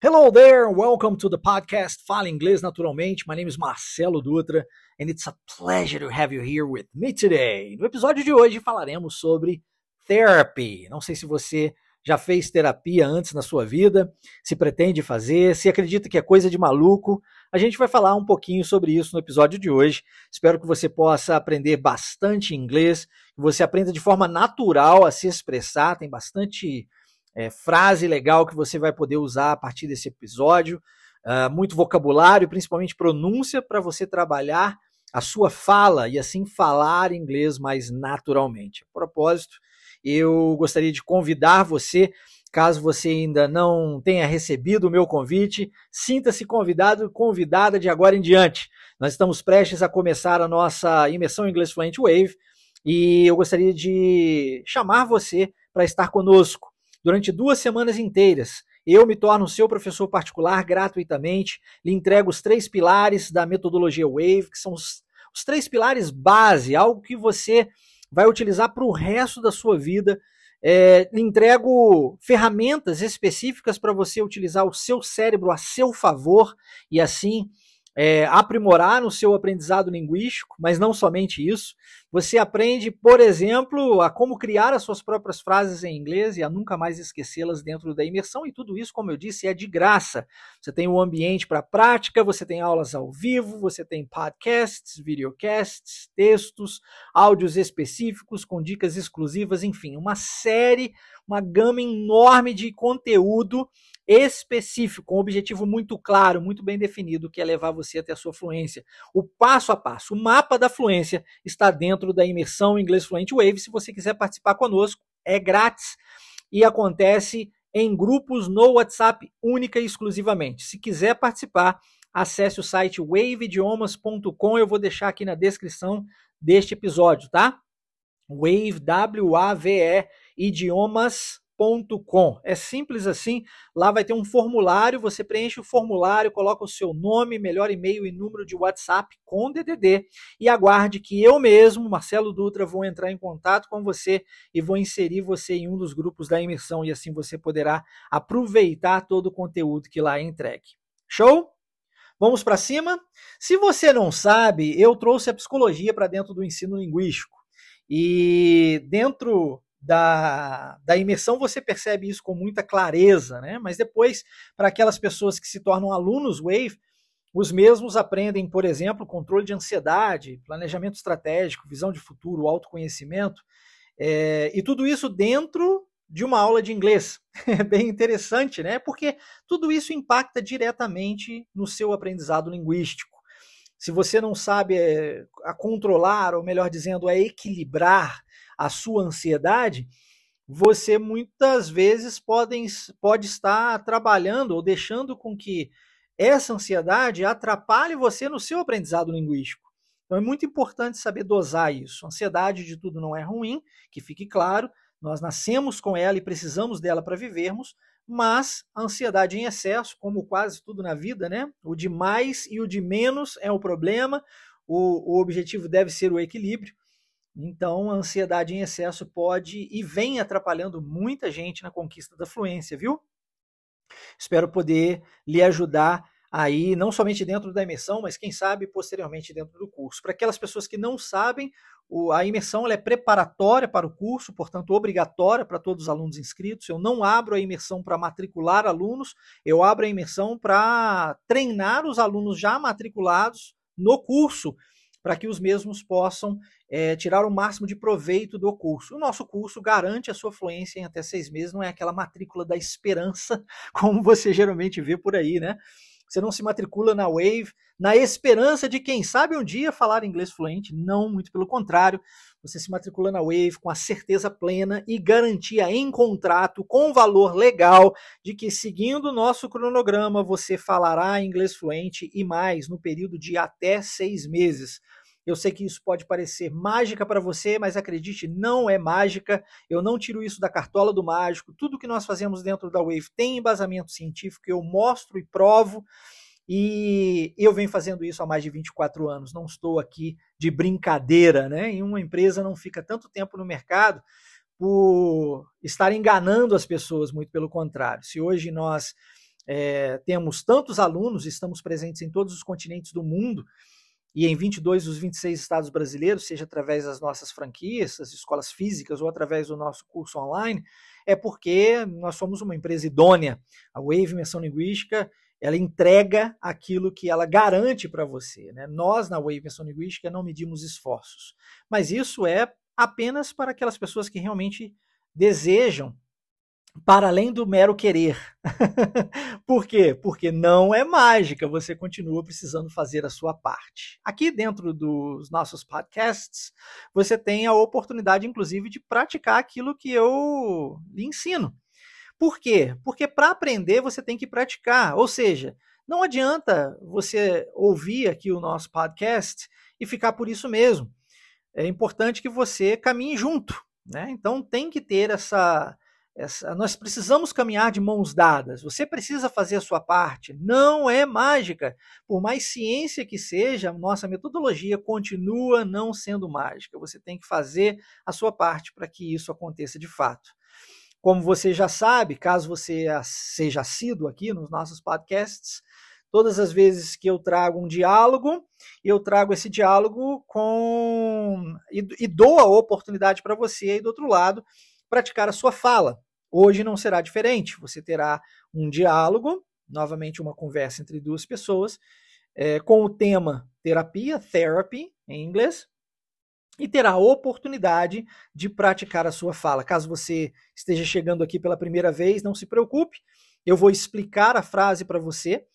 Hello there, welcome to the podcast Fala Inglês Naturalmente. My name is Marcelo Dutra and it's a pleasure to have you here with me today. No episódio de hoje falaremos sobre therapy. Não sei se você já fez terapia antes na sua vida, se pretende fazer, se acredita que é coisa de maluco. A gente vai falar um pouquinho sobre isso no episódio de hoje. Espero que você possa aprender bastante inglês, que você aprenda de forma natural a se expressar. Tem bastante é, frase legal que você vai poder usar a partir desse episódio. Uh, muito vocabulário, principalmente pronúncia, para você trabalhar a sua fala e assim falar inglês mais naturalmente. A propósito, eu gostaria de convidar você, caso você ainda não tenha recebido o meu convite, sinta-se convidado e convidada de agora em diante. Nós estamos prestes a começar a nossa imersão inglês fluente Wave e eu gostaria de chamar você para estar conosco durante duas semanas inteiras. Eu me torno seu professor particular gratuitamente, lhe entrego os três pilares da metodologia Wave, que são os, os três pilares base, algo que você vai utilizar para o resto da sua vida. É, lhe entrego ferramentas específicas para você utilizar o seu cérebro a seu favor e assim é, aprimorar no seu aprendizado linguístico, mas não somente isso. Você aprende, por exemplo, a como criar as suas próprias frases em inglês e a nunca mais esquecê-las dentro da imersão, e tudo isso, como eu disse, é de graça. Você tem um ambiente para prática, você tem aulas ao vivo, você tem podcasts, videocasts, textos, áudios específicos com dicas exclusivas, enfim, uma série, uma gama enorme de conteúdo específico, com um objetivo muito claro, muito bem definido, que é levar você até a sua fluência. O passo a passo, o mapa da fluência está dentro da imersão Inglês Fluente Wave. Se você quiser participar conosco, é grátis e acontece em grupos no WhatsApp única e exclusivamente. Se quiser participar, acesse o site waveidiomas.com, eu vou deixar aqui na descrição deste episódio, tá? Wave, W-A-V-E, idiomas É simples assim. Lá vai ter um formulário, você preenche o formulário, coloca o seu nome, melhor e-mail e número de WhatsApp com DDD e aguarde que eu mesmo, Marcelo Dutra, vou entrar em contato com você e vou inserir você em um dos grupos da imersão e assim você poderá aproveitar todo o conteúdo que lá é entregue. Show? Vamos para cima? Se você não sabe, eu trouxe a psicologia para dentro do ensino linguístico. E dentro da, da imersão você percebe isso com muita clareza, né? Mas depois, para aquelas pessoas que se tornam alunos Wave, os mesmos aprendem, por exemplo, controle de ansiedade, planejamento estratégico, visão de futuro, autoconhecimento, é, e tudo isso dentro de uma aula de inglês. É bem interessante, né? Porque tudo isso impacta diretamente no seu aprendizado linguístico. Se você não sabe é, a controlar, ou melhor dizendo, a equilibrar a sua ansiedade, você muitas vezes pode, pode estar trabalhando ou deixando com que essa ansiedade atrapalhe você no seu aprendizado linguístico. Então é muito importante saber dosar isso. Ansiedade de tudo não é ruim, que fique claro, nós nascemos com ela e precisamos dela para vivermos, mas a ansiedade em excesso, como quase tudo na vida, né? O de mais e o de menos é o problema. O, o objetivo deve ser o equilíbrio. Então, a ansiedade em excesso pode e vem atrapalhando muita gente na conquista da fluência, viu? Espero poder lhe ajudar aí, não somente dentro da imersão, mas quem sabe posteriormente dentro do curso. Para aquelas pessoas que não sabem, a imersão é preparatória para o curso, portanto, obrigatória para todos os alunos inscritos. Eu não abro a imersão para matricular alunos, eu abro a imersão para treinar os alunos já matriculados no curso para que os mesmos possam é, tirar o máximo de proveito do curso. O nosso curso garante a sua fluência em até seis meses, não é aquela matrícula da esperança, como você geralmente vê por aí, né? Você não se matricula na Wave na esperança de, quem sabe, um dia falar inglês fluente. Não, muito pelo contrário. Você se matricula na Wave com a certeza plena e garantia em contrato, com valor legal, de que, seguindo o nosso cronograma, você falará inglês fluente e mais no período de até seis meses. Eu sei que isso pode parecer mágica para você, mas acredite, não é mágica. Eu não tiro isso da cartola do mágico. Tudo que nós fazemos dentro da Wave tem embasamento científico, eu mostro e provo. E eu venho fazendo isso há mais de 24 anos. Não estou aqui de brincadeira, né? Em uma empresa não fica tanto tempo no mercado por estar enganando as pessoas, muito pelo contrário. Se hoje nós é, temos tantos alunos, estamos presentes em todos os continentes do mundo e em 22 dos 26 estados brasileiros, seja através das nossas franquias, das escolas físicas ou através do nosso curso online, é porque nós somos uma empresa idônea. A Wave Imersão Linguística ela entrega aquilo que ela garante para você. Né? Nós, na Wave Linguística, não medimos esforços. Mas isso é apenas para aquelas pessoas que realmente desejam para além do mero querer. Por quê? Porque não é mágica, você continua precisando fazer a sua parte. Aqui dentro dos nossos podcasts, você tem a oportunidade, inclusive, de praticar aquilo que eu lhe ensino. Por quê? Porque para aprender você tem que praticar. Ou seja, não adianta você ouvir aqui o nosso podcast e ficar por isso mesmo. É importante que você caminhe junto. Né? Então tem que ter essa, essa. Nós precisamos caminhar de mãos dadas. Você precisa fazer a sua parte. Não é mágica. Por mais ciência que seja, nossa metodologia continua não sendo mágica. Você tem que fazer a sua parte para que isso aconteça de fato. Como você já sabe, caso você seja assíduo aqui nos nossos podcasts, todas as vezes que eu trago um diálogo, eu trago esse diálogo com e, e dou a oportunidade para você aí do outro lado praticar a sua fala. Hoje não será diferente. Você terá um diálogo, novamente uma conversa entre duas pessoas, é, com o tema terapia, therapy em inglês, e terá a oportunidade de praticar a sua fala. Caso você esteja chegando aqui pela primeira vez, não se preocupe, eu vou explicar a frase para você.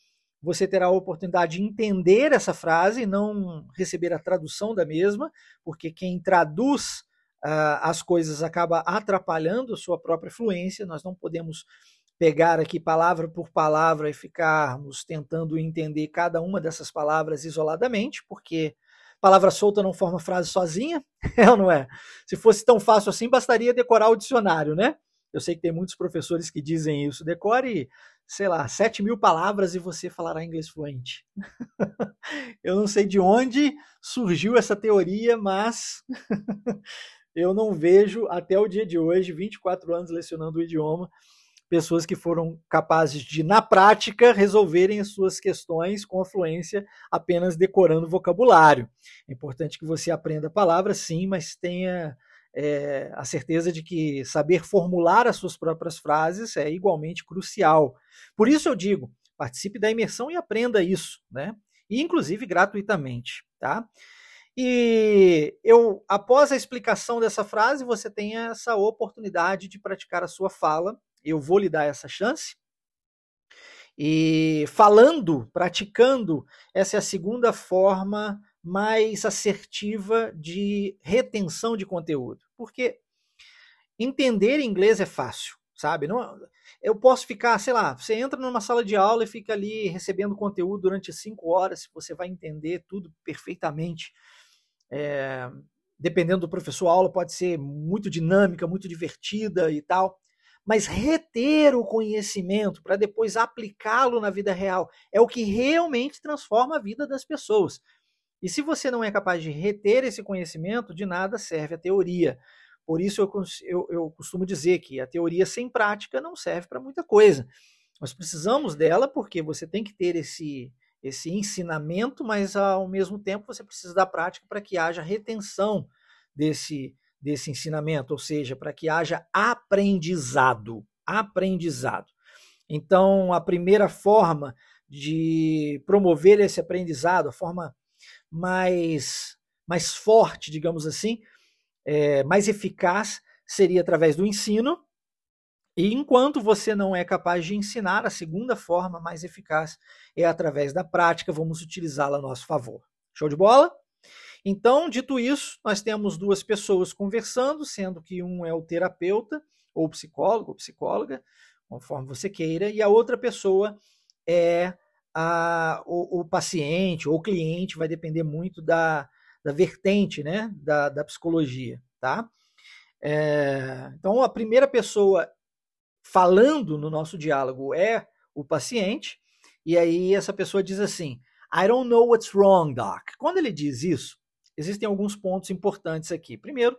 Você terá a oportunidade de entender essa frase e não receber a tradução da mesma, porque quem traduz uh, as coisas acaba atrapalhando sua própria fluência. Nós não podemos pegar aqui palavra por palavra e ficarmos tentando entender cada uma dessas palavras isoladamente, porque palavra solta não forma frase sozinha, é ou não é? Se fosse tão fácil assim, bastaria decorar o dicionário, né? Eu sei que tem muitos professores que dizem isso. Decore, sei lá, 7 mil palavras e você falará inglês fluente. eu não sei de onde surgiu essa teoria, mas eu não vejo até o dia de hoje, 24 anos lecionando o idioma, pessoas que foram capazes de, na prática, resolverem as suas questões com a fluência apenas decorando vocabulário. É importante que você aprenda a palavra, sim, mas tenha é, a certeza de que saber formular as suas próprias frases é igualmente crucial. Por isso eu digo, participe da imersão e aprenda isso, né? E inclusive gratuitamente, tá? E eu, após a explicação dessa frase, você tem essa oportunidade de praticar a sua fala eu vou lhe dar essa chance. E falando, praticando, essa é a segunda forma mais assertiva de retenção de conteúdo. Porque entender inglês é fácil, sabe? Não, eu posso ficar, sei lá, você entra numa sala de aula e fica ali recebendo conteúdo durante cinco horas, você vai entender tudo perfeitamente. É, dependendo do professor, a aula pode ser muito dinâmica, muito divertida e tal mas reter o conhecimento para depois aplicá-lo na vida real é o que realmente transforma a vida das pessoas. E se você não é capaz de reter esse conhecimento, de nada serve a teoria. Por isso eu, eu, eu costumo dizer que a teoria sem prática não serve para muita coisa. Nós precisamos dela porque você tem que ter esse, esse ensinamento, mas ao mesmo tempo você precisa da prática para que haja retenção desse, desse ensinamento, ou seja, para que haja aprendizado, aprendizado. Então, a primeira forma de promover esse aprendizado, a forma mais mais forte, digamos assim, é, mais eficaz, seria através do ensino. E enquanto você não é capaz de ensinar, a segunda forma mais eficaz é através da prática. Vamos utilizá-la a nosso favor. Show de bola? Então, dito isso, nós temos duas pessoas conversando, sendo que um é o terapeuta, ou psicólogo, ou psicóloga, conforme você queira, e a outra pessoa é a, o, o paciente ou cliente, vai depender muito da, da vertente né, da, da psicologia. Tá? É, então, a primeira pessoa falando no nosso diálogo é o paciente, e aí essa pessoa diz assim: I don't know what's wrong, doc. Quando ele diz isso, existem alguns pontos importantes aqui. Primeiro,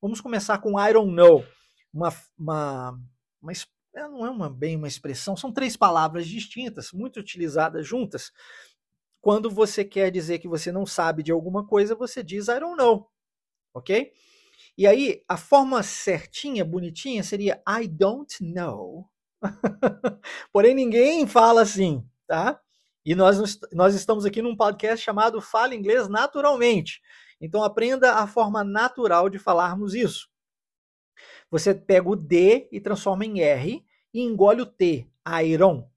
vamos começar com I don't know, uma, uma, uma não é uma, bem uma expressão, são três palavras distintas, muito utilizadas juntas. Quando você quer dizer que você não sabe de alguma coisa, você diz I don't know, ok? E aí, a forma certinha, bonitinha, seria I don't know. Porém, ninguém fala assim, tá? E nós, nós estamos aqui num podcast chamado Fala Inglês Naturalmente. Então, aprenda a forma natural de falarmos isso. Você pega o D e transforma em R e engole o T, iron,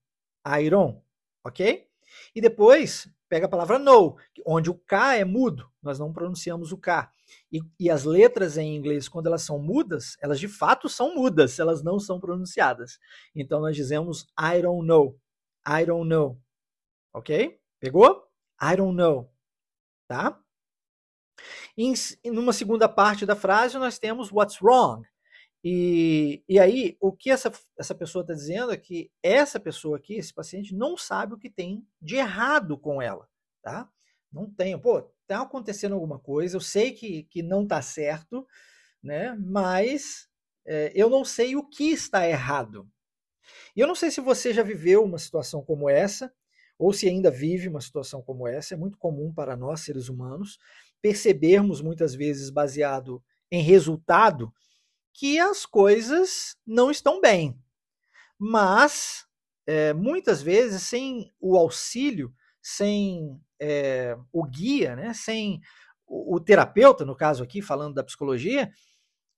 iron, ok? E depois pega a palavra no, onde o K é mudo, nós não pronunciamos o K. E, e, as letras em inglês, quando elas são mudas, elas de fato são mudas, elas não são pronunciadas. Então nós dizemos I don't know, I don't know, ok? Pegou? I don't know, tá? Em, numa segunda parte da frase, nós temos what's wrong. E, e aí, o que essa, essa pessoa está dizendo é que essa pessoa aqui, esse paciente, não sabe o que tem de errado com ela, tá? Não tem, pô, tá acontecendo alguma coisa, eu sei que, que não está certo, né? Mas é, eu não sei o que está errado. E eu não sei se você já viveu uma situação como essa, ou se ainda vive uma situação como essa, é muito comum para nós, seres humanos, percebermos muitas vezes baseado em resultado que as coisas não estão bem. Mas, é, muitas vezes, sem o auxílio, sem é, o guia, né, sem o, o terapeuta, no caso aqui, falando da psicologia,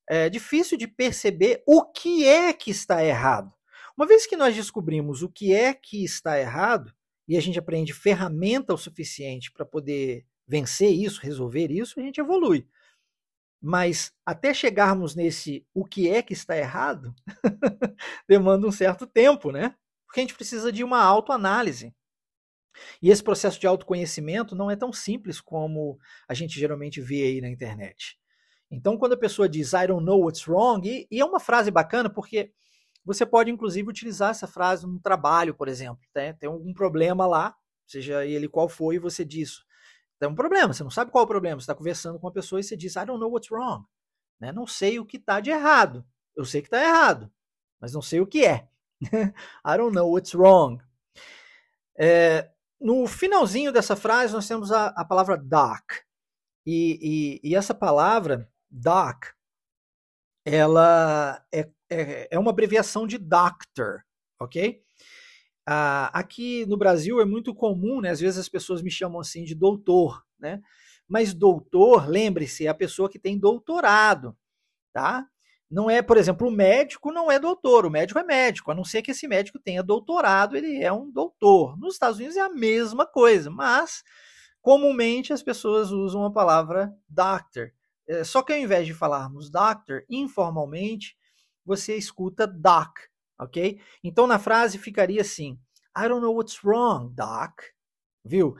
é difícil de perceber o que é que está errado. Uma vez que nós descobrimos o que é que está errado, e a gente aprende ferramenta o suficiente para poder vencer isso, resolver isso, a gente evolui. Mas até chegarmos nesse o que é que está errado, demanda um certo tempo, né? Porque a gente precisa de uma autoanálise. E esse processo de autoconhecimento não é tão simples como a gente geralmente vê aí na internet. Então, quando a pessoa diz I don't know what's wrong, e, e é uma frase bacana porque você pode inclusive utilizar essa frase no trabalho, por exemplo. Né? Tem algum problema lá, seja ele qual for, e você diz tem um problema, você não sabe qual é o problema. Você está conversando com uma pessoa e você diz, I don't know what's wrong. Né? Não sei o que está de errado. Eu sei que está errado, mas não sei o que é. I don't know what's wrong. É, no finalzinho dessa frase, nós temos a, a palavra doc. E, e, e, essa palavra, doc, ela é, é, é uma abreviação de doctor, ok? Ah, aqui no Brasil é muito comum, né? Às vezes as pessoas me chamam assim de doutor, né? Mas doutor, lembre-se, é a pessoa que tem doutorado, tá? Não é, por exemplo, o médico não é doutor, o médico é médico, a não ser que esse médico tenha doutorado, ele é um doutor. Nos Estados Unidos é a mesma coisa, mas comumente as pessoas usam a palavra doctor. É, só que ao invés de falarmos doctor, informalmente, você escuta doc, ok? Então na frase ficaria assim: I don't know what's wrong, doc. Viu?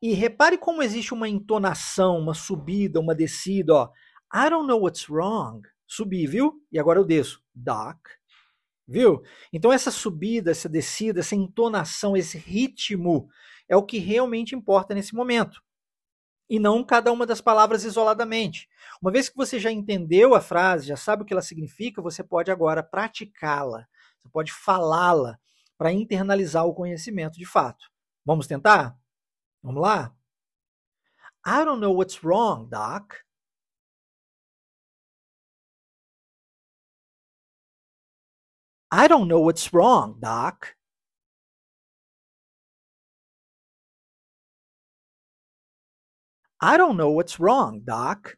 E repare como existe uma entonação, uma subida, uma descida, ó. I don't know what's wrong. Subi, viu? E agora eu desço. Doc. Viu? Então essa subida, essa descida, essa entonação, esse ritmo é o que realmente importa nesse momento. E não cada uma das palavras isoladamente. Uma vez que você já entendeu a frase, já sabe o que ela significa, você pode agora praticá-la. Você pode falá-la para internalizar o conhecimento de fato. Vamos tentar? Vamos lá? I don't know what's wrong, doc. I don't know what's wrong, doc. I don't know what's wrong, doc.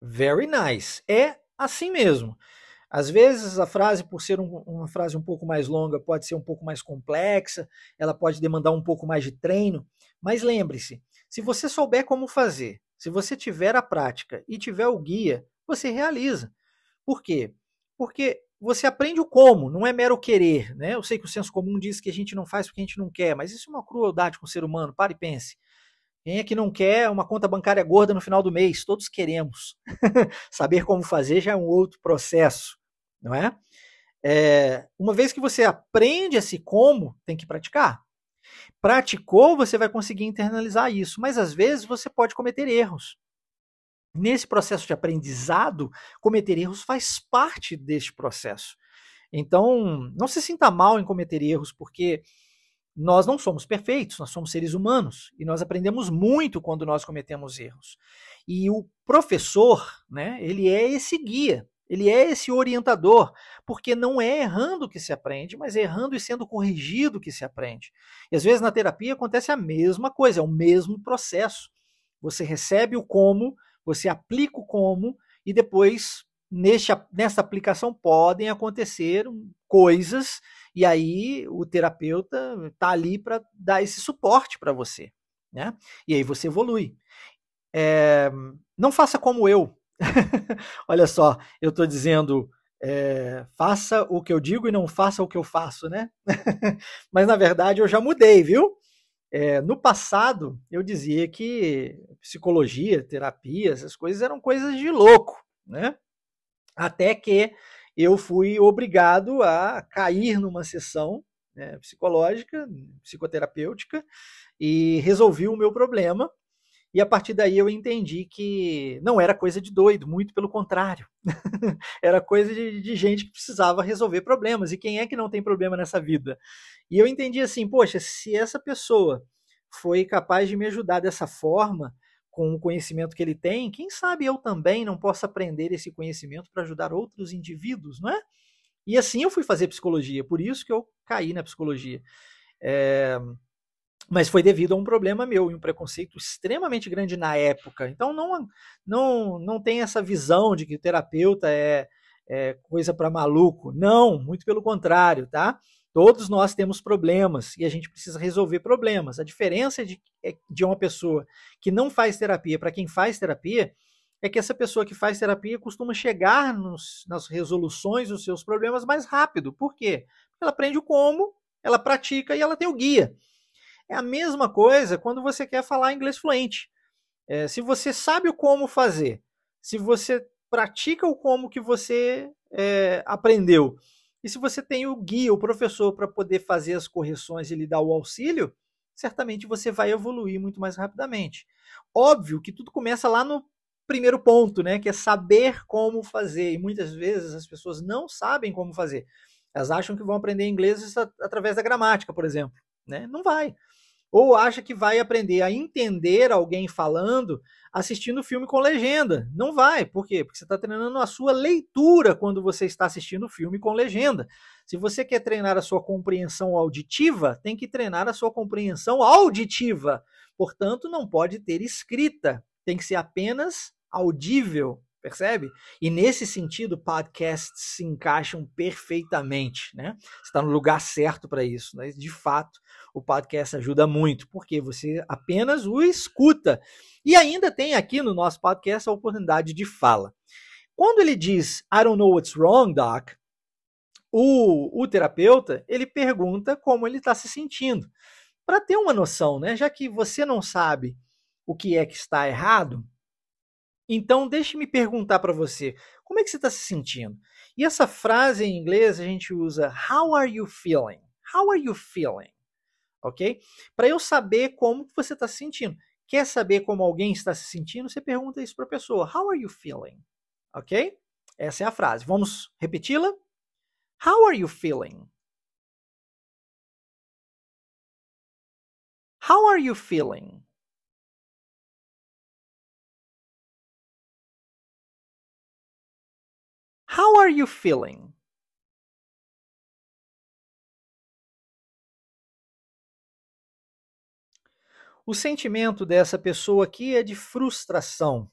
Very nice. É assim mesmo. Às vezes a frase, por ser um, uma frase um pouco mais longa, pode ser um pouco mais complexa, ela pode demandar um pouco mais de treino, mas lembre-se, se você souber como fazer, se você tiver a prática e tiver o guia, você realiza. Por quê? Porque você aprende o como, não é mero querer. Né? Eu sei que o senso comum diz que a gente não faz porque a gente não quer, mas isso é uma crueldade com o ser humano. Pare e pense. Quem é que não quer uma conta bancária gorda no final do mês? Todos queremos. Saber como fazer já é um outro processo, não é? é? Uma vez que você aprende esse como, tem que praticar. Praticou, você vai conseguir internalizar isso, mas às vezes você pode cometer erros. Nesse processo de aprendizado, cometer erros faz parte deste processo. Então, não se sinta mal em cometer erros, porque nós não somos perfeitos, nós somos seres humanos e nós aprendemos muito quando nós cometemos erros. E o professor, né, ele é esse guia, ele é esse orientador, porque não é errando que se aprende, mas é errando e sendo corrigido que se aprende. E às vezes na terapia acontece a mesma coisa, é o mesmo processo. Você recebe o como, você aplica o como, e depois, neste, nessa aplicação, podem acontecer coisas, e aí o terapeuta está ali para dar esse suporte para você. Né? E aí você evolui. É, não faça como eu. Olha só, eu estou dizendo é, faça o que eu digo e não faça o que eu faço, né? Mas na verdade eu já mudei, viu? É, no passado eu dizia que psicologia, terapia, essas coisas eram coisas de louco, né? Até que eu fui obrigado a cair numa sessão né, psicológica, psicoterapêutica, e resolvi o meu problema e a partir daí eu entendi que não era coisa de doido, muito pelo contrário. era coisa de, de, gente que precisava resolver problemas. E quem é que não tem problema nessa vida? E eu entendi assim: poxa, se essa pessoa foi capaz de me ajudar dessa forma, com o conhecimento que ele tem, quem sabe eu também não posso aprender esse conhecimento para ajudar outros indivíduos, não é? E assim eu fui fazer psicologia, por isso que eu caí na psicologia. É, mas foi devido a um problema meu e um preconceito extremamente grande na época. Então não não não tem essa visão de que o terapeuta é, é coisa para maluco. Não, muito pelo contrário, tá? Todos nós temos problemas e a gente precisa resolver problemas. A diferença de, é, de uma pessoa que não faz terapia para quem faz terapia é que essa pessoa que faz terapia costuma chegar nos, nas resoluções dos seus problemas mais rápido. Por quê? Porque ela aprende o como, ela pratica e ela tem o guia. É a mesma coisa quando você quer falar inglês fluente. É, se você sabe o como fazer, se você pratica o como que você é, aprendeu, e se você tem o guia, o professor, para poder fazer as correções e lhe dar o auxílio, certamente você vai evoluir muito mais rapidamente. Óbvio que tudo começa lá no primeiro ponto, né, que é saber como fazer. E muitas vezes as pessoas não sabem como fazer. Elas acham que vão aprender inglês através da gramática, por exemplo. Né? Não vai. Ou acha que vai aprender a entender alguém falando assistindo filme com legenda. Não vai. Por quê? Porque você está treinando a sua leitura quando você está assistindo filme com legenda. Se você quer treinar a sua compreensão auditiva, tem que treinar a sua compreensão auditiva. Portanto, não pode ter escrita. Tem que ser apenas audível percebe? E nesse sentido, podcasts se encaixam perfeitamente, né? Você está no lugar certo para isso, né? De fato, o podcast ajuda muito, porque você apenas o escuta. E ainda tem aqui no nosso podcast a oportunidade de fala. Quando ele diz I don't know what's wrong, doc, o, o terapeuta ele pergunta como ele está se sentindo. Para ter uma noção, né? Já que você não sabe o que é que está errado, então, deixe-me perguntar para você, como é que você está se sentindo? E essa frase em inglês a gente usa How are you feeling? How are you feeling? Ok? Para eu saber como você está se sentindo. Quer saber como alguém está se sentindo? Você pergunta isso para a pessoa. How are you feeling? Ok? Essa é a frase. Vamos repeti-la? How are you feeling? How are you feeling? How are you feeling? O sentimento dessa pessoa aqui é de frustração.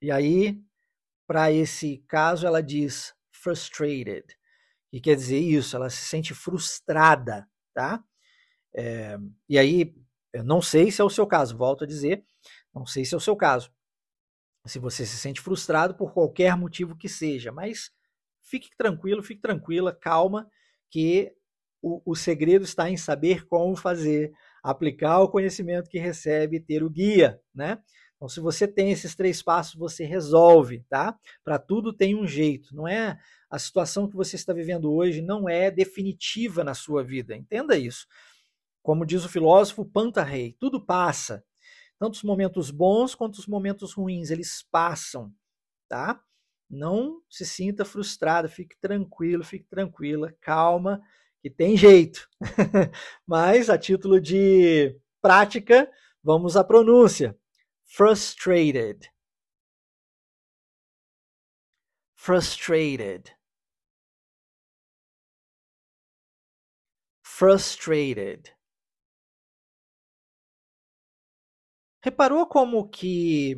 E aí, para esse caso, ela diz frustrated, que quer dizer isso, ela se sente frustrada, tá? É, e aí, eu não sei se é o seu caso, volto a dizer, não sei se é o seu caso. Se você se sente frustrado por qualquer motivo que seja, mas fique tranquilo, fique tranquila, calma, que o, o segredo está em saber como fazer, aplicar o conhecimento que recebe, ter o guia, né? Então, se você tem esses três passos, você resolve, tá? Para tudo tem um jeito. Não é a situação que você está vivendo hoje não é definitiva na sua vida. Entenda isso. Como diz o filósofo Pantarrei, tudo passa. Tanto os momentos bons quanto os momentos ruins, eles passam, tá? Não se sinta frustrado, fique tranquilo, fique tranquila, calma, que tem jeito. Mas a título de prática, vamos à pronúncia. Frustrated. Frustrated. Frustrated. Reparou como que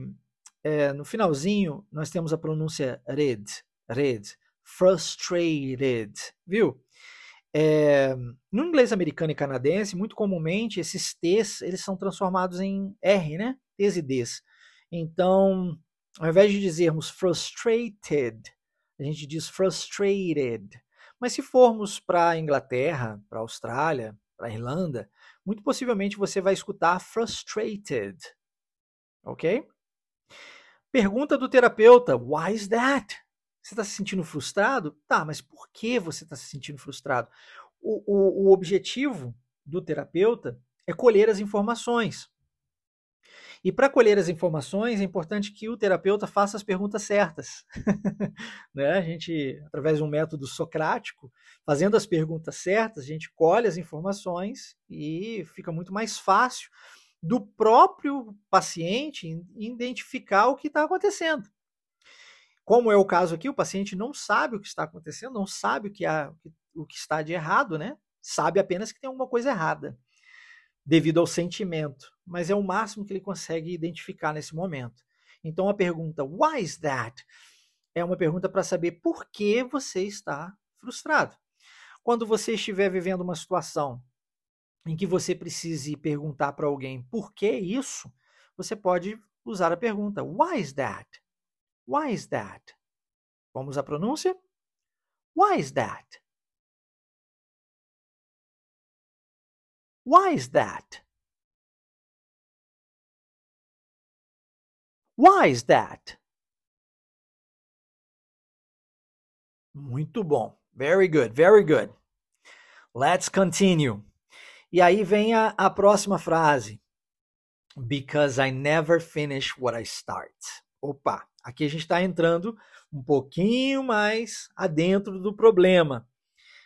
é, no finalzinho nós temos a pronúncia red, red, frustrated, viu? É, no inglês americano e canadense, muito comumente esses T's eles são transformados em R, né? T's e D's. Então, ao invés de dizermos frustrated, a gente diz frustrated. Mas se formos para a Inglaterra, para a Austrália, para a Irlanda, muito possivelmente você vai escutar frustrated ok? Pergunta do terapeuta: Why is that? Você está se sentindo frustrado? Tá, mas por que você está se sentindo frustrado? O, o, o objetivo do terapeuta é colher as informações. E para colher as informações, é importante que o terapeuta faça as perguntas certas. né? A gente, através de um método socrático, fazendo as perguntas certas, a gente colhe as informações e fica muito mais fácil do próprio paciente identificar o que está acontecendo. Como é o caso aqui, o paciente não sabe o que está acontecendo, não sabe o que, há, o que está de errado, né? Sabe apenas que tem alguma coisa errada, devido ao sentimento. Mas é o máximo que ele consegue identificar nesse momento. Então a pergunta, why is that? É uma pergunta para saber por que você está frustrado. Quando você estiver vivendo uma situação em que você precise perguntar para alguém por que isso, você pode usar a pergunta Why is that? Why is that? Vamos à pronúncia? Why is that? Why is that? Why is that? Muito bom. Very good, very good. Let's continue. E aí vem a, a próxima frase. Because I never finish what I start. Opa, aqui a gente está entrando um pouquinho mais adentro do problema.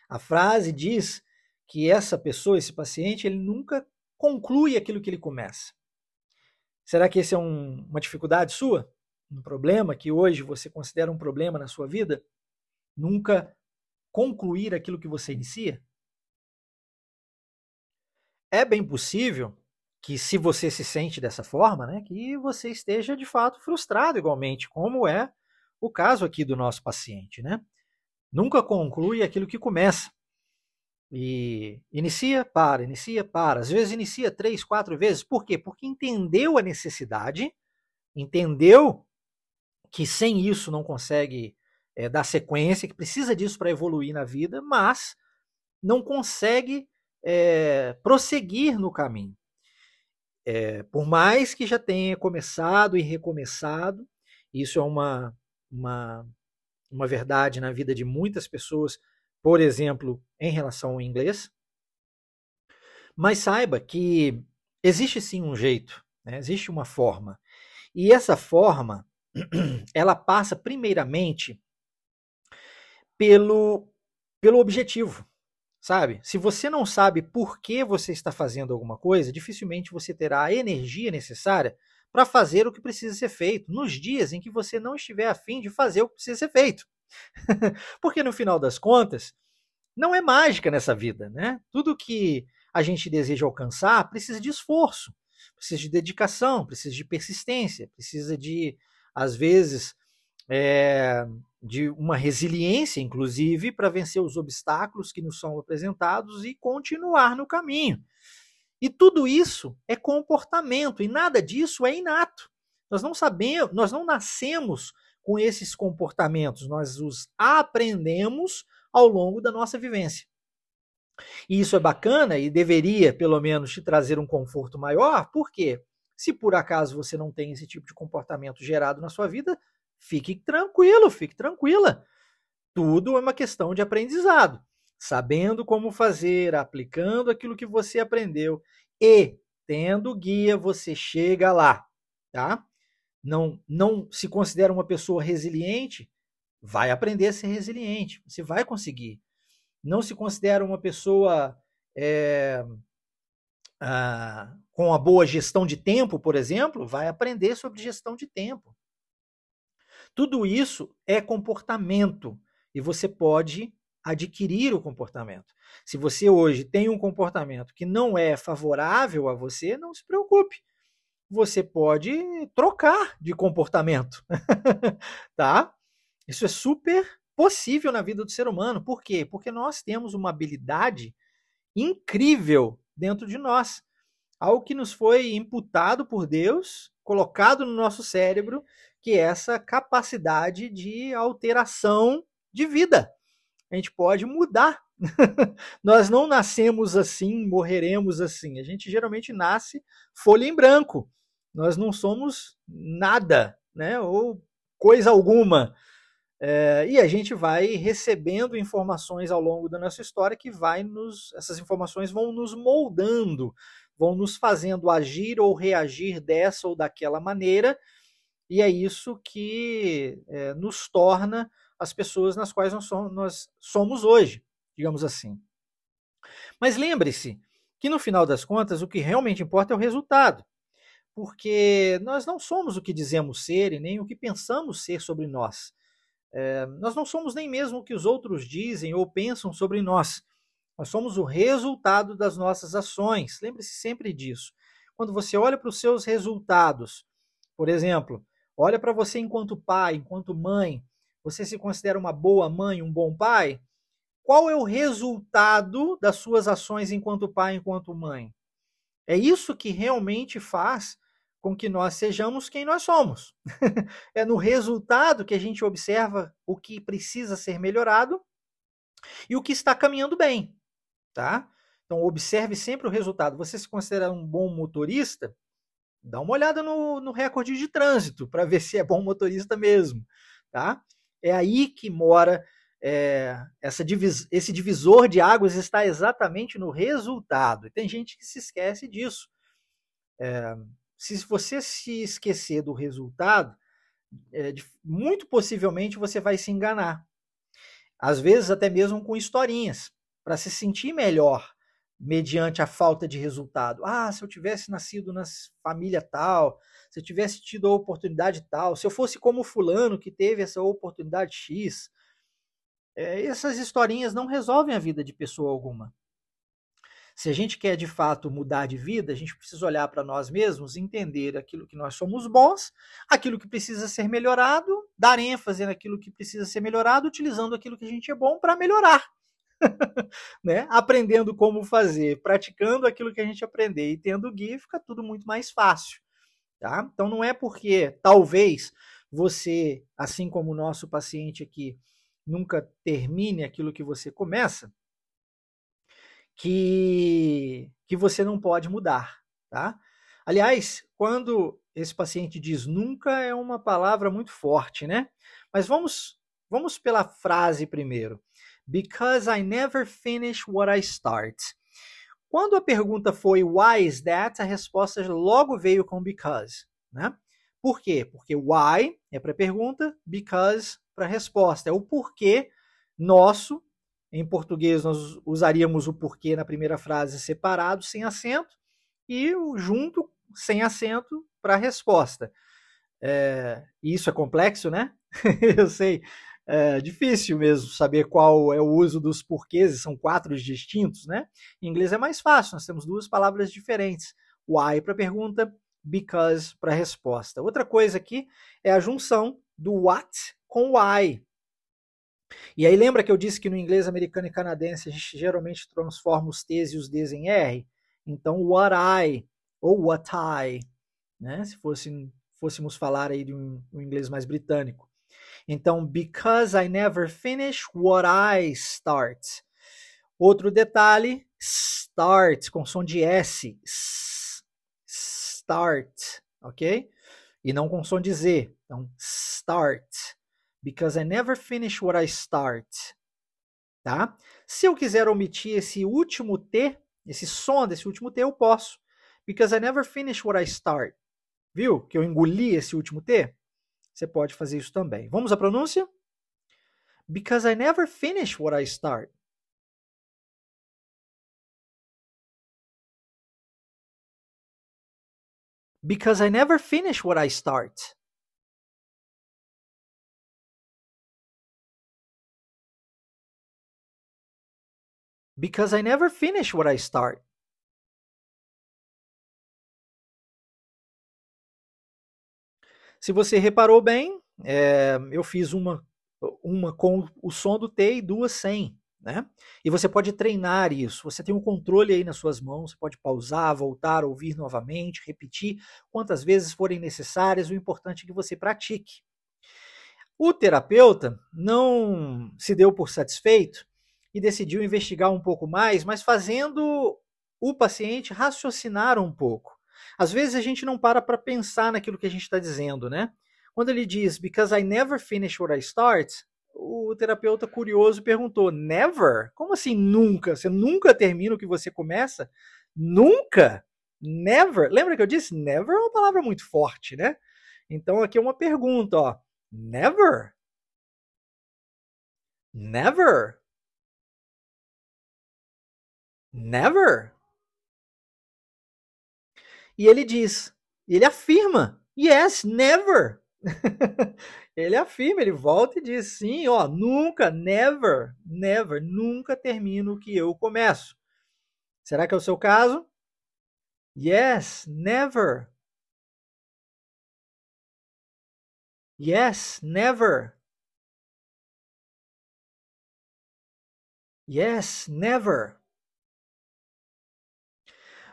A frase diz que essa pessoa, esse paciente, ele nunca conclui aquilo que ele começa. Será que esse é um, uma dificuldade sua? Um problema que hoje você considera um problema na sua vida? Nunca concluir aquilo que você inicia? é bem possível que se você se sente dessa forma, né, que você esteja de fato frustrado igualmente, como é o caso aqui do nosso paciente, né? Nunca conclui aquilo que começa. E inicia, para, inicia, para. Às vezes inicia três, quatro vezes. Por quê? Porque entendeu a necessidade, entendeu que sem isso não consegue é, dar sequência, que precisa disso para evoluir na vida, mas não consegue é, prosseguir no caminho. É, por mais que já tenha começado e recomeçado, isso é uma, uma, uma verdade na vida de muitas pessoas, por exemplo, em relação ao inglês. Mas saiba que existe sim um jeito, né? existe uma forma. E essa forma, ela passa primeiramente pelo, pelo objetivo. Sabe? Se você não sabe por que você está fazendo alguma coisa, dificilmente você terá a energia necessária para fazer o que precisa ser feito nos dias em que você não estiver afim de fazer o que precisa ser feito. Porque no final das contas, não é mágica nessa vida, né? Tudo que a gente deseja alcançar precisa de esforço, precisa de dedicação, precisa de persistência, precisa de, às vezes, é, de uma resiliência, inclusive, para vencer os obstáculos que nos são apresentados e continuar no caminho. E tudo isso é comportamento e nada disso é inato. Nós não sabemos, nós não nascemos com esses comportamentos, nós os aprendemos ao longo da nossa vivência. E isso é bacana e deveria, pelo menos, te trazer um conforto maior, porque se por acaso você não tem esse tipo de comportamento gerado na sua vida, Fique tranquilo, fique tranquila. Tudo é uma questão de aprendizado. Sabendo como fazer, aplicando aquilo que você aprendeu e Tendo guia, você chega lá, tá? Não, não se considera uma pessoa resiliente, vai aprender a ser resiliente. Você vai conseguir. Não se considera uma pessoa é, com a boa gestão de tempo, por exemplo, vai aprender sobre gestão de tempo. Tudo isso é comportamento e você pode adquirir o comportamento. Se você hoje tem um comportamento que não é favorável a você, não se preocupe. Você pode trocar de comportamento, tá? Isso é super possível na vida do ser humano. Por quê? Porque nós temos uma habilidade incrível dentro de nós. Algo que nos foi imputado por Deus, colocado no nosso cérebro, que é essa capacidade de alteração de vida. A gente pode mudar. Nós não nascemos assim, morreremos assim. A gente geralmente nasce folha em branco. Nós não somos nada, né? Ou coisa alguma. É, e a gente vai recebendo informações ao longo da nossa história que vai nos. Essas informações vão nos moldando, vão nos fazendo agir ou reagir dessa ou daquela maneira, e é isso que é, nos torna as pessoas nas quais nós somos, nós somos hoje, digamos assim. Mas lembre-se que no final das contas o que realmente importa é o resultado, porque nós não somos o que dizemos ser e nem o que pensamos ser sobre nós. É, nós não somos nem mesmo o que os outros dizem ou pensam sobre nós. Nós somos o resultado das nossas ações. Lembre-se sempre disso. Quando você olha para os seus resultados, por exemplo, olha para você enquanto pai, enquanto mãe, você se considera uma boa mãe, um bom pai? Qual é o resultado das suas ações enquanto pai, enquanto mãe? É isso que realmente faz com que nós sejamos quem nós somos. é no resultado que a gente observa o que precisa ser melhorado e o que está caminhando bem, tá? Então observe sempre o resultado. Você se considera um bom motorista? Dá uma olhada no, no recorde de trânsito para ver se é bom motorista mesmo, tá? É aí que mora é, essa divis, esse divisor de águas está exatamente no resultado. Tem gente que se esquece disso. É, se você se esquecer do resultado, é, muito possivelmente você vai se enganar. Às vezes, até mesmo com historinhas, para se sentir melhor mediante a falta de resultado. Ah, se eu tivesse nascido na família tal, se eu tivesse tido a oportunidade tal, se eu fosse como fulano que teve essa oportunidade X. É, essas historinhas não resolvem a vida de pessoa alguma. Se a gente quer de fato mudar de vida, a gente precisa olhar para nós mesmos, entender aquilo que nós somos bons, aquilo que precisa ser melhorado, dar ênfase naquilo que precisa ser melhorado, utilizando aquilo que a gente é bom para melhorar. né? Aprendendo como fazer, praticando aquilo que a gente aprender e tendo guia, fica tudo muito mais fácil. Tá? Então não é porque talvez você, assim como o nosso paciente aqui, nunca termine aquilo que você começa, que, que você não pode mudar, tá? Aliás, quando esse paciente diz nunca é uma palavra muito forte, né? Mas vamos vamos pela frase primeiro. Because I never finish what I start. Quando a pergunta foi why is that, a resposta logo veio com because, né? Por quê? Porque why é para pergunta, because para resposta. É o porquê nosso em português, nós usaríamos o porquê na primeira frase separado, sem acento, e o junto, sem acento, para resposta. É, isso é complexo, né? Eu sei. É difícil mesmo saber qual é o uso dos porquês, são quatro distintos, né? Em inglês é mais fácil, nós temos duas palavras diferentes. Why para pergunta, because para resposta. Outra coisa aqui é a junção do what com why. E aí lembra que eu disse que no inglês americano e canadense a gente geralmente transforma os T's e os D's em R? Então, what I ou what I, né? Se fosse, fôssemos falar aí de um, um inglês mais britânico. Então, because I never finish what I start. Outro detalhe, start, com som de S. Start, ok? E não com som de Z. Então, start because I never finish what I start. Tá? Se eu quiser omitir esse último T, esse som desse último T, eu posso. Because I never finish what I start. Viu que eu engoli esse último T? Você pode fazer isso também. Vamos à pronúncia? Because I never finish what I start. Because I never finish what I start. Because I never finish what I start. Se você reparou bem, é, eu fiz uma, uma com o som do T e duas sem. Né? E você pode treinar isso. Você tem um controle aí nas suas mãos, você pode pausar, voltar, ouvir novamente, repetir quantas vezes forem necessárias. O importante é que você pratique. O terapeuta não se deu por satisfeito e decidiu investigar um pouco mais, mas fazendo o paciente raciocinar um pouco. Às vezes a gente não para para pensar naquilo que a gente está dizendo, né? Quando ele diz, because I never finish what I start, o terapeuta curioso perguntou, never? Como assim nunca? Você nunca termina o que você começa? Nunca? Never? Lembra que eu disse? Never é uma palavra muito forte, né? Então aqui é uma pergunta, ó. Never? Never? Never? E ele diz, ele afirma, yes, never. ele afirma, ele volta e diz, sim, ó, nunca, never, never, nunca termino o que eu começo. Será que é o seu caso? Yes, never. Yes, never. Yes, never.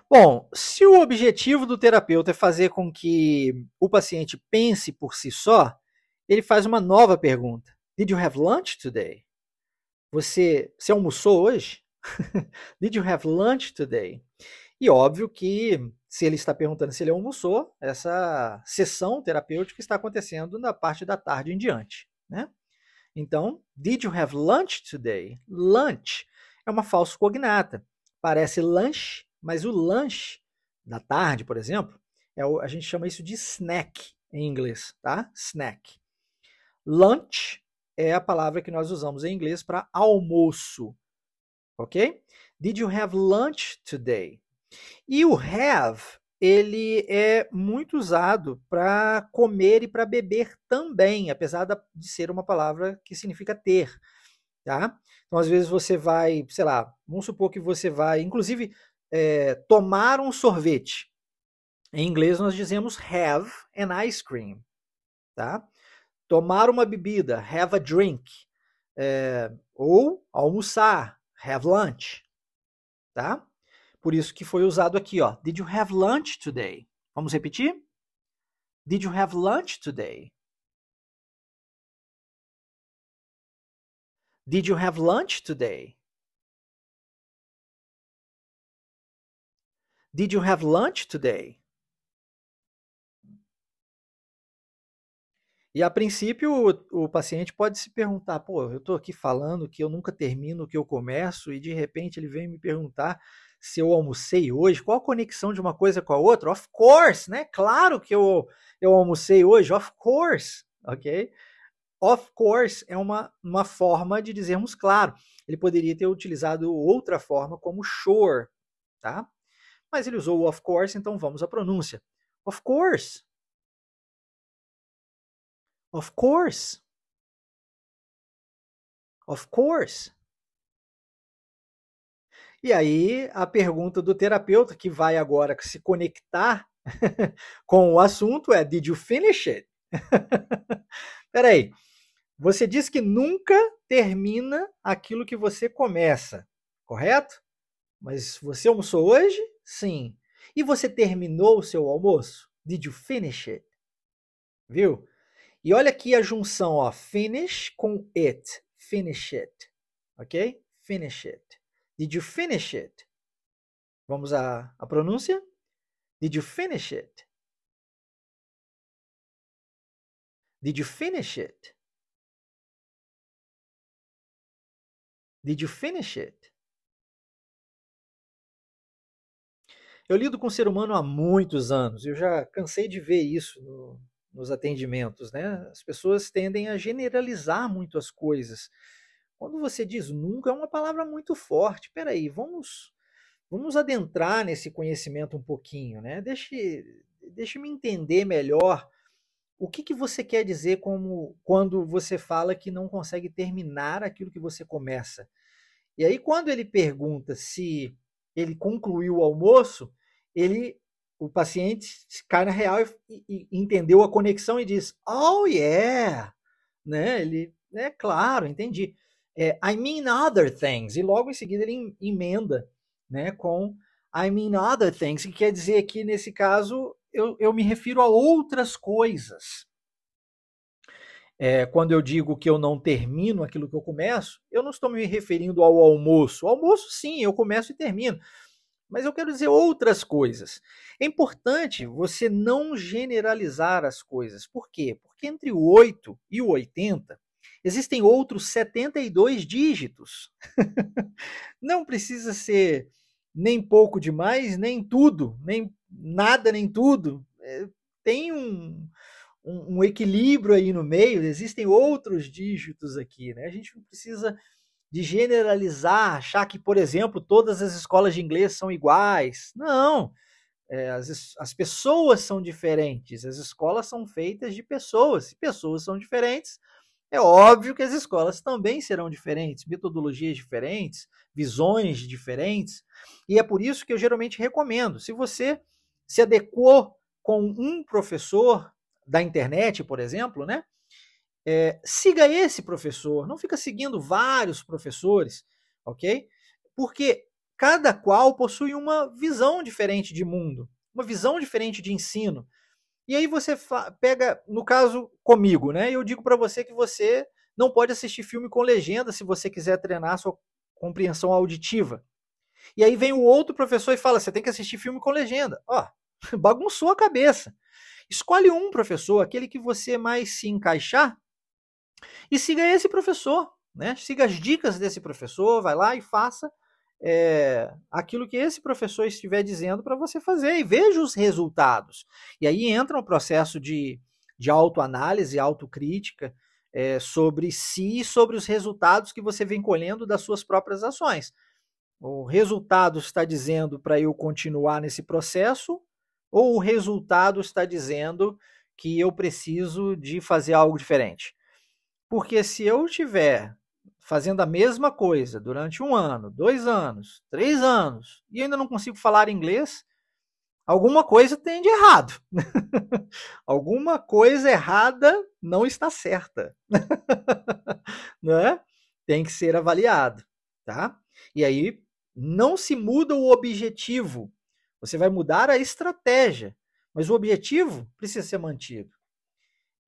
Bom, se o objetivo do terapeuta é fazer com que o paciente pense por si só, ele faz uma nova pergunta. Did you have lunch today? Você, você almoçou hoje? Did you have lunch today? E óbvio que se ele está perguntando se ele almoçou, essa sessão terapêutica está acontecendo na parte da tarde em diante, né? Então, did you have lunch today? Lunch é uma falsa cognata. Parece lunch, mas o lanche da tarde, por exemplo, é o, a gente chama isso de snack em inglês, tá? Snack. Lunch é a palavra que nós usamos em inglês para almoço, ok? Did you have lunch today? E o have, ele é muito usado para comer e para beber também, apesar de ser uma palavra que significa ter, tá? Então, às vezes você vai, sei lá, vamos supor que você vai, inclusive é, tomar um sorvete. Em inglês nós dizemos have an ice cream, tá? Tomar uma bebida, have a drink. É, ou almoçar, have lunch, tá? Por isso que foi usado aqui, ó. Did you have lunch today? Vamos repetir? Did you have lunch today? Did you have lunch today? Did you have lunch today? E a princípio o, o paciente pode se perguntar: pô, eu estou aqui falando que eu nunca termino o que eu começo e de repente ele vem me perguntar se eu almocei hoje. Qual a conexão de uma coisa com a outra? Of course, né? Claro que eu, eu almocei hoje, of course, ok? Of course é uma, uma forma de dizermos claro. Ele poderia ter utilizado outra forma, como sure, tá? Mas ele usou o of course, então vamos à pronúncia. Of course. Of course. Of course. E aí a pergunta do terapeuta que vai agora se conectar com o assunto é: Did you finish it? Peraí. Você diz que nunca termina aquilo que você começa, correto? Mas você almoçou hoje? Sim. E você terminou o seu almoço? Did you finish it? Viu? E olha aqui a junção, ó, finish com it. Finish it. Ok? Finish it. Did you finish it? Vamos à, à pronúncia? Did you finish it? Did you finish it? Did you finish it? Eu lido com o ser humano há muitos anos, eu já cansei de ver isso no, nos atendimentos, né? As pessoas tendem a generalizar muito as coisas. Quando você diz nunca, é uma palavra muito forte. Peraí, vamos, vamos adentrar nesse conhecimento um pouquinho, né? Deixe, deixe-me entender melhor o que, que você quer dizer como quando você fala que não consegue terminar aquilo que você começa. E aí, quando ele pergunta se ele concluiu o almoço, ele, o paciente cai na real e, e, entendeu a conexão e diz, oh yeah, né? Ele, é claro, entendi. É, I mean other things. E logo em seguida ele emenda, né, com I mean other things, que quer dizer que nesse caso eu, eu me refiro a outras coisas. É, quando eu digo que eu não termino aquilo que eu começo, eu não estou me referindo ao almoço. O almoço, sim, eu começo e termino mas eu quero dizer outras coisas. É importante você não generalizar as coisas. Por quê? Porque entre o 8 e o 80 existem outros 72 dígitos. não precisa ser nem pouco demais, nem tudo, nem nada, nem tudo. É, tem um, um, um equilíbrio aí no meio, existem outros dígitos aqui. Né? A gente não precisa de generalizar, achar que, por exemplo, todas as escolas de inglês são iguais. Não. É, as, as pessoas são diferentes, as escolas são feitas de pessoas. Se pessoas são diferentes, é óbvio que as escolas também serão diferentes, metodologias diferentes, visões diferentes. E é por isso que eu geralmente recomendo. Se você se adequou com um professor da internet, por exemplo, né? É, siga esse professor, não fica seguindo vários professores, ok? Porque cada qual possui uma visão diferente de mundo, uma visão diferente de ensino. E aí você pega, no caso comigo, né? Eu digo para você que você não pode assistir filme com legenda se você quiser treinar a sua compreensão auditiva. E aí vem o outro professor e fala: você tem que assistir filme com legenda. Ó, bagunçou a cabeça. Escolhe um professor, aquele que você mais se encaixar, e siga esse professor, né? Siga as dicas desse professor, vai lá e faça é, aquilo que esse professor estiver dizendo para você fazer e veja os resultados. E aí entra um processo de, de autoanálise, autocrítica é, sobre si e sobre os resultados que você vem colhendo das suas próprias ações. O resultado está dizendo para eu continuar nesse processo ou o resultado está dizendo que eu preciso de fazer algo diferente? Porque se eu estiver fazendo a mesma coisa durante um ano, dois anos, três anos, e ainda não consigo falar inglês, alguma coisa tem de errado. alguma coisa errada não está certa. não é? Tem que ser avaliado, tá? E aí não se muda o objetivo. Você vai mudar a estratégia, mas o objetivo precisa ser mantido.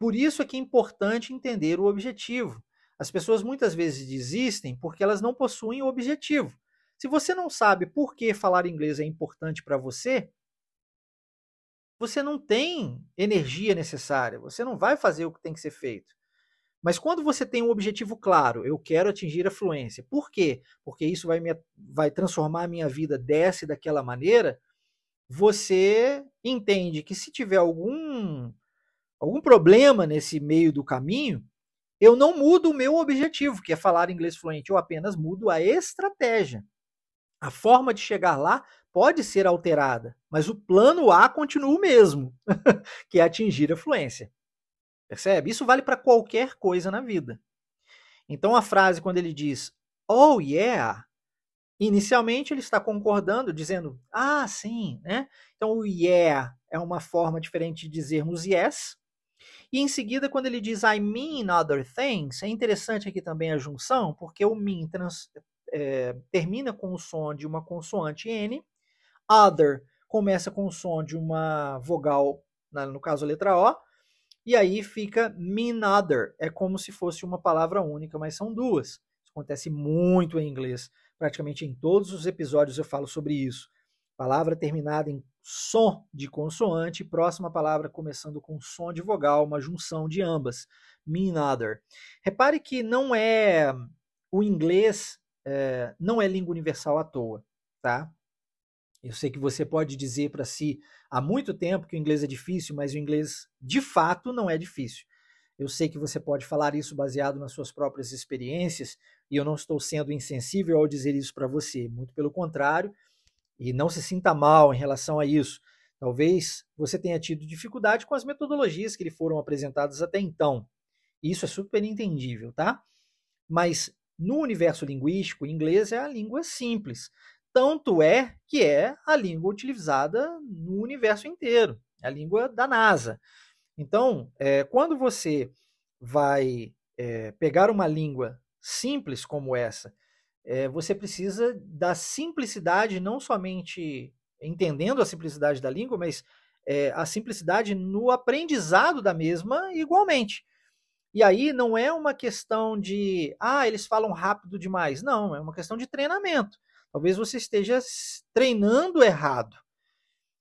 Por isso é que é importante entender o objetivo. As pessoas muitas vezes desistem porque elas não possuem o objetivo. Se você não sabe por que falar inglês é importante para você, você não tem energia necessária, você não vai fazer o que tem que ser feito. Mas quando você tem um objetivo claro, eu quero atingir a fluência. Por quê? Porque isso vai, me, vai transformar a minha vida dessa e daquela maneira. Você entende que se tiver algum algum problema nesse meio do caminho, eu não mudo o meu objetivo, que é falar inglês fluente, eu apenas mudo a estratégia. A forma de chegar lá pode ser alterada, mas o plano A continua o mesmo, que é atingir a fluência. Percebe? Isso vale para qualquer coisa na vida. Então a frase quando ele diz "Oh yeah", inicialmente ele está concordando, dizendo "Ah, sim", né? Então o yeah é uma forma diferente de dizermos yes, e em seguida, quando ele diz I mean other things, é interessante aqui também a junção, porque o mean trans, é, termina com o som de uma consoante N, other começa com o som de uma vogal, no caso a letra O, e aí fica mean other. É como se fosse uma palavra única, mas são duas. Isso acontece muito em inglês. Praticamente em todos os episódios eu falo sobre isso. Palavra terminada em som de consoante, próxima palavra começando com som de vogal, uma junção de ambas. Mean other. Repare que não é o inglês é, não é língua universal à toa, tá? Eu sei que você pode dizer para si há muito tempo que o inglês é difícil, mas o inglês de fato não é difícil. Eu sei que você pode falar isso baseado nas suas próprias experiências, e eu não estou sendo insensível ao dizer isso para você, muito pelo contrário, e não se sinta mal em relação a isso. Talvez você tenha tido dificuldade com as metodologias que lhe foram apresentadas até então. Isso é super entendível, tá? Mas no universo linguístico, o inglês é a língua simples. Tanto é que é a língua utilizada no universo inteiro, é a língua da NASA. Então, é, quando você vai é, pegar uma língua simples como essa, é, você precisa da simplicidade, não somente entendendo a simplicidade da língua, mas é, a simplicidade no aprendizado da mesma igualmente. E aí não é uma questão de, ah, eles falam rápido demais. Não, é uma questão de treinamento. Talvez você esteja treinando errado.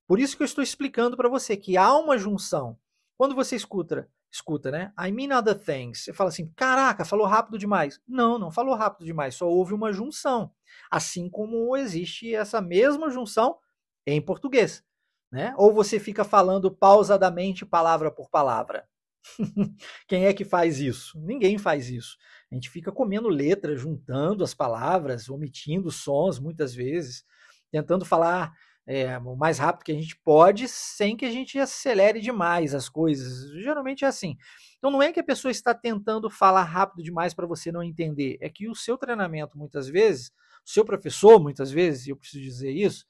Por isso que eu estou explicando para você que há uma junção. Quando você escuta, escuta, né? I mean other things. Você fala assim, caraca, falou rápido demais. Não, não falou rápido demais, só houve uma junção. Assim como existe essa mesma junção em português, né? Ou você fica falando pausadamente palavra por palavra. Quem é que faz isso? Ninguém faz isso. A gente fica comendo letras, juntando as palavras, omitindo sons muitas vezes, tentando falar é, o mais rápido que a gente pode, sem que a gente acelere demais as coisas. Geralmente é assim. Então não é que a pessoa está tentando falar rápido demais para você não entender, é que o seu treinamento, muitas vezes, o seu professor, muitas vezes, eu preciso dizer isso,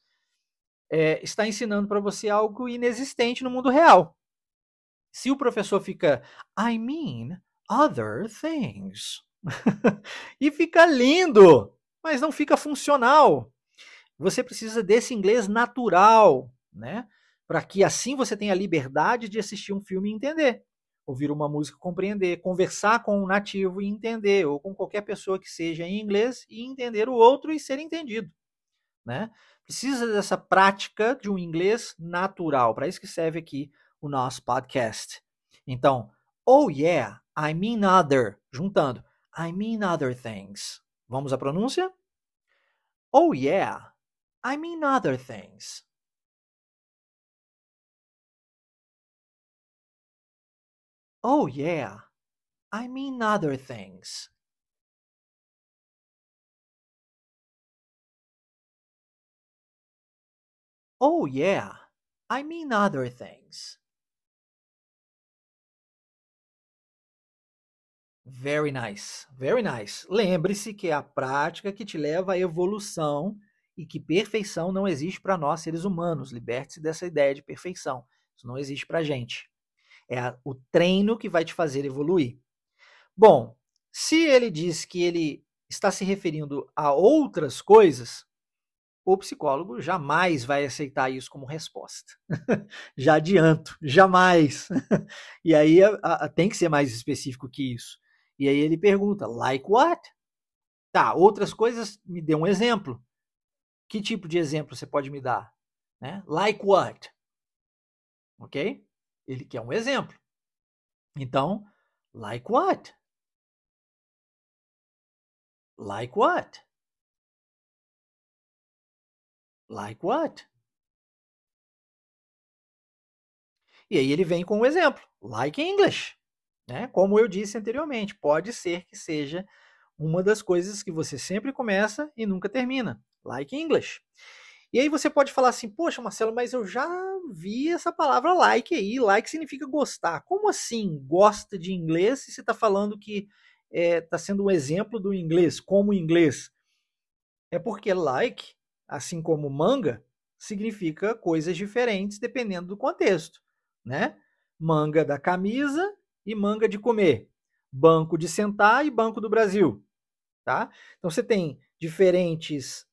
é, está ensinando para você algo inexistente no mundo real. Se o professor fica, I mean other things, e fica lindo, mas não fica funcional. Você precisa desse inglês natural, né? Para que assim você tenha liberdade de assistir um filme e entender, ouvir uma música e compreender, conversar com um nativo e entender, ou com qualquer pessoa que seja em inglês e entender o outro e ser entendido, né? Precisa dessa prática de um inglês natural. Para isso que serve aqui o nosso podcast. Então, oh yeah, I mean other, juntando, I mean other things. Vamos à pronúncia? Oh yeah, I mean other things. Oh yeah, I mean other things. Oh yeah, I mean other things. Very nice, very nice. Lembre-se que é a prática que te leva à evolução e que perfeição não existe para nós seres humanos. Liberte-se dessa ideia de perfeição. Isso não existe para a gente. É a, o treino que vai te fazer evoluir. Bom, se ele diz que ele está se referindo a outras coisas, o psicólogo jamais vai aceitar isso como resposta. Já adianto, jamais. e aí a, a, tem que ser mais específico que isso. E aí ele pergunta, like what? Tá, outras coisas, me dê um exemplo. Que tipo de exemplo você pode me dar? Né? Like what? Ok? Ele quer um exemplo. Então, like what? Like what? Like what? E aí ele vem com um exemplo, like English. Né? Como eu disse anteriormente, pode ser que seja uma das coisas que você sempre começa e nunca termina, like English. E aí você pode falar assim, poxa, Marcelo, mas eu já vi essa palavra like aí. Like significa gostar. Como assim gosta de inglês se você está falando que está é, sendo um exemplo do inglês, como inglês? É porque like, assim como manga, significa coisas diferentes dependendo do contexto, né? Manga da camisa e manga de comer, banco de sentar e banco do Brasil, tá? Então você tem diferentes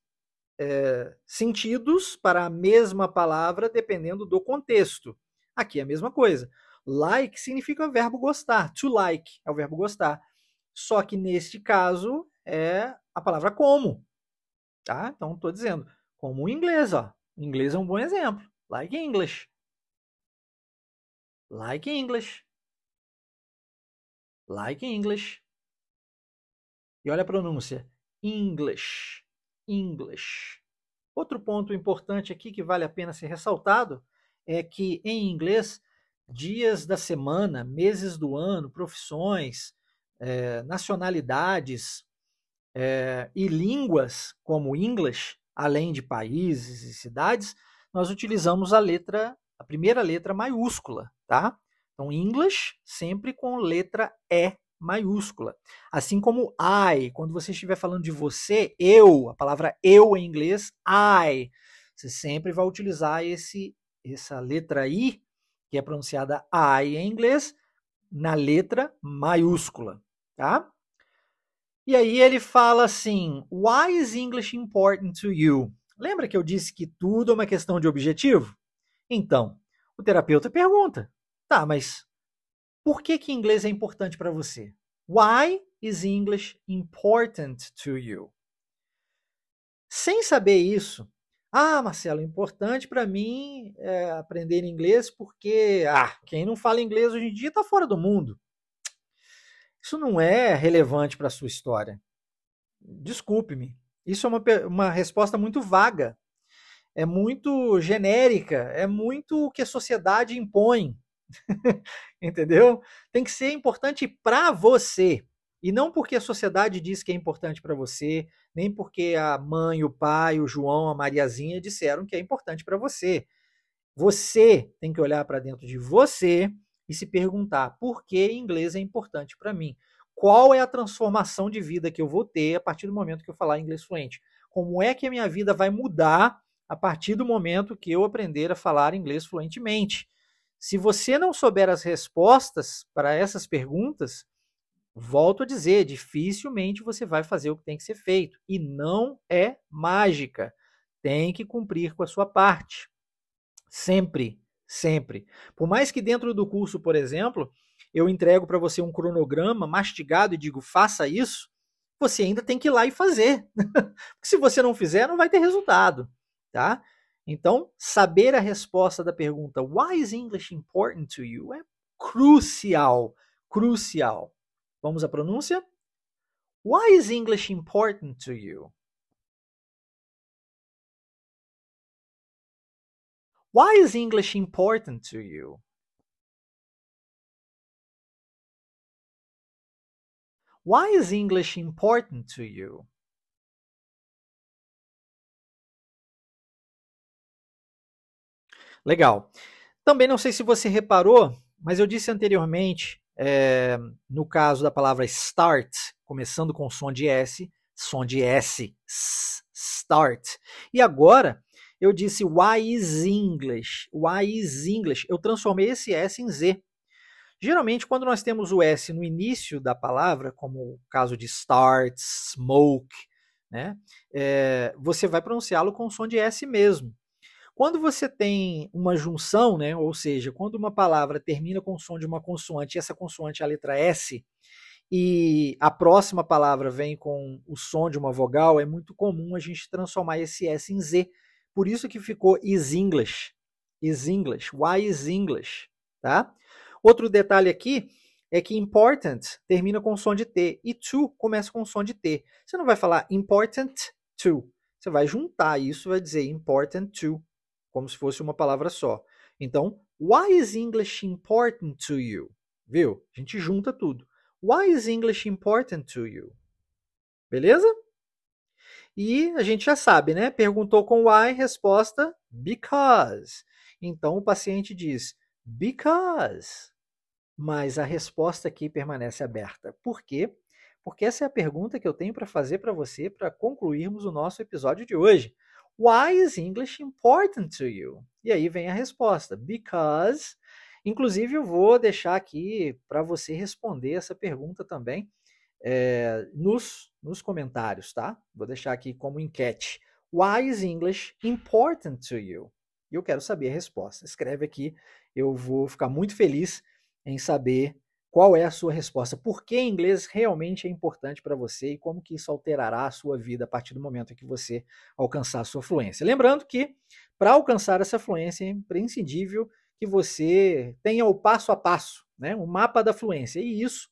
é, sentidos para a mesma palavra dependendo do contexto. Aqui é a mesma coisa. Like significa o verbo gostar. To like é o verbo gostar. Só que neste caso é a palavra como. Tá? Então estou dizendo, como o inglês, ó. O inglês é um bom exemplo. Like English. Like English like English. E olha a pronúncia: English, English. Outro ponto importante aqui que vale a pena ser ressaltado é que em inglês, dias da semana, meses do ano, profissões, é, nacionalidades é, e línguas como English, além de países e cidades, nós utilizamos a letra, a primeira letra maiúscula, tá? Então, English sempre com letra E maiúscula. Assim como I, quando você estiver falando de você, eu, a palavra eu em inglês, I, você sempre vai utilizar esse essa letra I, que é pronunciada I em inglês, na letra maiúscula, tá? E aí ele fala assim: Why is English important to you? Lembra que eu disse que tudo é uma questão de objetivo? Então, o terapeuta pergunta: Tá, mas por que que inglês é importante para você? Why is English important to you? Sem saber isso, ah, Marcelo, importante para mim é aprender inglês porque ah, quem não fala inglês hoje em dia está fora do mundo. Isso não é relevante para a sua história. Desculpe-me. Isso é uma, uma resposta muito vaga. É muito genérica. É muito o que a sociedade impõe. Entendeu? Tem que ser importante para você. E não porque a sociedade diz que é importante para você, nem porque a mãe, o pai, o João, a Mariazinha disseram que é importante para você. Você tem que olhar para dentro de você e se perguntar por que inglês é importante para mim. Qual é a transformação de vida que eu vou ter a partir do momento que eu falar inglês fluente? Como é que a minha vida vai mudar a partir do momento que eu aprender a falar inglês fluentemente? Se você não souber as respostas para essas perguntas, volto a dizer, dificilmente você vai fazer o que tem que ser feito. E não é mágica. Tem que cumprir com a sua parte. Sempre, sempre. Por mais que dentro do curso, por exemplo, eu entrego para você um cronograma mastigado e digo, faça isso, você ainda tem que ir lá e fazer. Se você não fizer, não vai ter resultado. Tá? Então, saber a resposta da pergunta Why is English important to you? é crucial, crucial. Vamos à pronúncia? Why is English important to you? Why is English important to you? Why is English important to you? Legal. Também não sei se você reparou, mas eu disse anteriormente, é, no caso da palavra start, começando com som de S, som de S, start. E agora eu disse why is English? Why is English? Eu transformei esse S em Z. Geralmente, quando nós temos o S no início da palavra, como o caso de start, smoke, né, é, você vai pronunciá-lo com som de S mesmo. Quando você tem uma junção, né, ou seja, quando uma palavra termina com o som de uma consoante e essa consoante é a letra S, e a próxima palavra vem com o som de uma vogal, é muito comum a gente transformar esse S em Z. Por isso que ficou is English. Is English. Why is English? Tá? Outro detalhe aqui é que important termina com som de T e to começa com som de T. Você não vai falar important to. Você vai juntar isso vai dizer important to como se fosse uma palavra só. Então, why is English important to you? Viu? A gente junta tudo. Why is English important to you? Beleza? E a gente já sabe, né? Perguntou com why, resposta because. Então o paciente diz because. Mas a resposta aqui permanece aberta. Por quê? Porque essa é a pergunta que eu tenho para fazer para você para concluirmos o nosso episódio de hoje. Why is English important to you? E aí vem a resposta: Because. Inclusive, eu vou deixar aqui para você responder essa pergunta também é, nos, nos comentários, tá? Vou deixar aqui como enquete. Why is English important to you? E eu quero saber a resposta. Escreve aqui, eu vou ficar muito feliz em saber qual é a sua resposta? Por que inglês realmente é importante para você e como que isso alterará a sua vida a partir do momento em que você alcançar a sua fluência? Lembrando que para alcançar essa fluência é imprescindível que você tenha o passo a passo, né? o mapa da fluência. E isso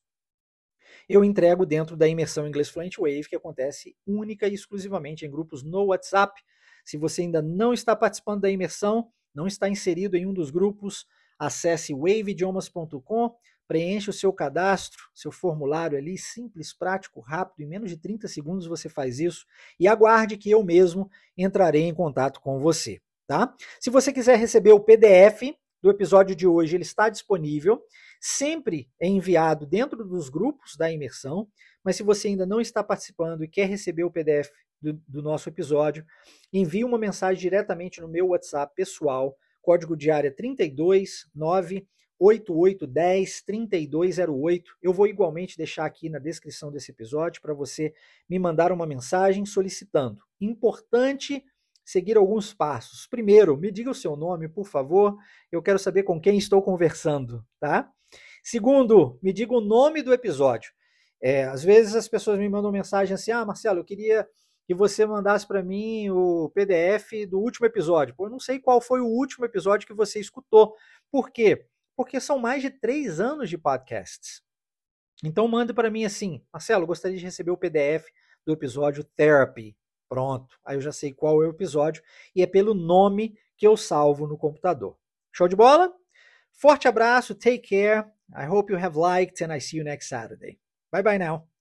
eu entrego dentro da imersão Inglês Fluent Wave, que acontece única e exclusivamente em grupos no WhatsApp. Se você ainda não está participando da imersão, não está inserido em um dos grupos, acesse waveidiomas.com, preencha o seu cadastro, seu formulário ali, simples, prático, rápido, em menos de 30 segundos você faz isso e aguarde que eu mesmo entrarei em contato com você, tá? Se você quiser receber o PDF do episódio de hoje, ele está disponível, sempre é enviado dentro dos grupos da imersão, mas se você ainda não está participando e quer receber o PDF do, do nosso episódio, envie uma mensagem diretamente no meu WhatsApp pessoal, código de área 329 8810 3208. Eu vou igualmente deixar aqui na descrição desse episódio para você me mandar uma mensagem solicitando. Importante seguir alguns passos. Primeiro, me diga o seu nome, por favor. Eu quero saber com quem estou conversando, tá? Segundo, me diga o nome do episódio. É, às vezes as pessoas me mandam mensagem assim: Ah, Marcelo, eu queria que você mandasse para mim o PDF do último episódio. Pô, eu não sei qual foi o último episódio que você escutou. Por quê? Porque são mais de três anos de podcasts. Então mande para mim assim, Marcelo, gostaria de receber o PDF do episódio Therapy. Pronto, aí eu já sei qual é o episódio e é pelo nome que eu salvo no computador. Show de bola? Forte abraço, take care. I hope you have liked and I see you next Saturday. Bye bye now.